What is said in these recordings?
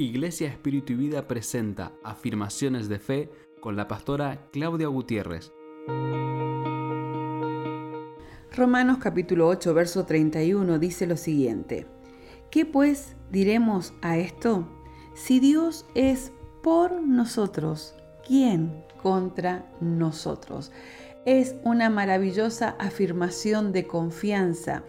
Iglesia Espíritu y Vida presenta Afirmaciones de Fe con la pastora Claudia Gutiérrez. Romanos capítulo 8, verso 31 dice lo siguiente. ¿Qué pues diremos a esto? Si Dios es por nosotros, ¿quién contra nosotros? Es una maravillosa afirmación de confianza.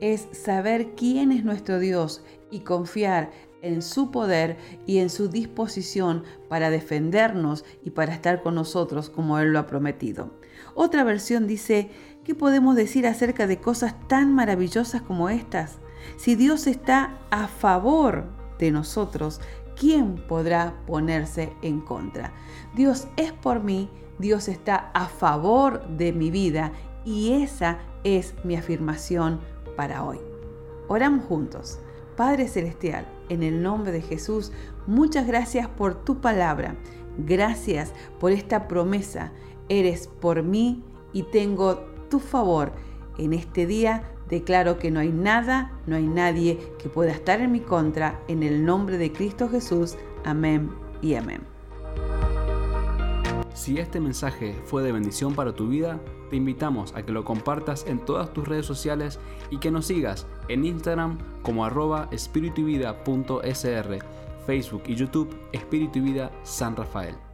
Es saber quién es nuestro Dios y confiar en su poder y en su disposición para defendernos y para estar con nosotros como Él lo ha prometido. Otra versión dice, ¿qué podemos decir acerca de cosas tan maravillosas como estas? Si Dios está a favor de nosotros, ¿quién podrá ponerse en contra? Dios es por mí, Dios está a favor de mi vida y esa es mi afirmación para hoy. Oramos juntos. Padre Celestial, en el nombre de Jesús, muchas gracias por tu palabra. Gracias por esta promesa. Eres por mí y tengo tu favor. En este día declaro que no hay nada, no hay nadie que pueda estar en mi contra. En el nombre de Cristo Jesús. Amén y amén. Si este mensaje fue de bendición para tu vida, te invitamos a que lo compartas en todas tus redes sociales y que nos sigas en Instagram como arroba espiritu Facebook y YouTube Espíritu y Vida San Rafael.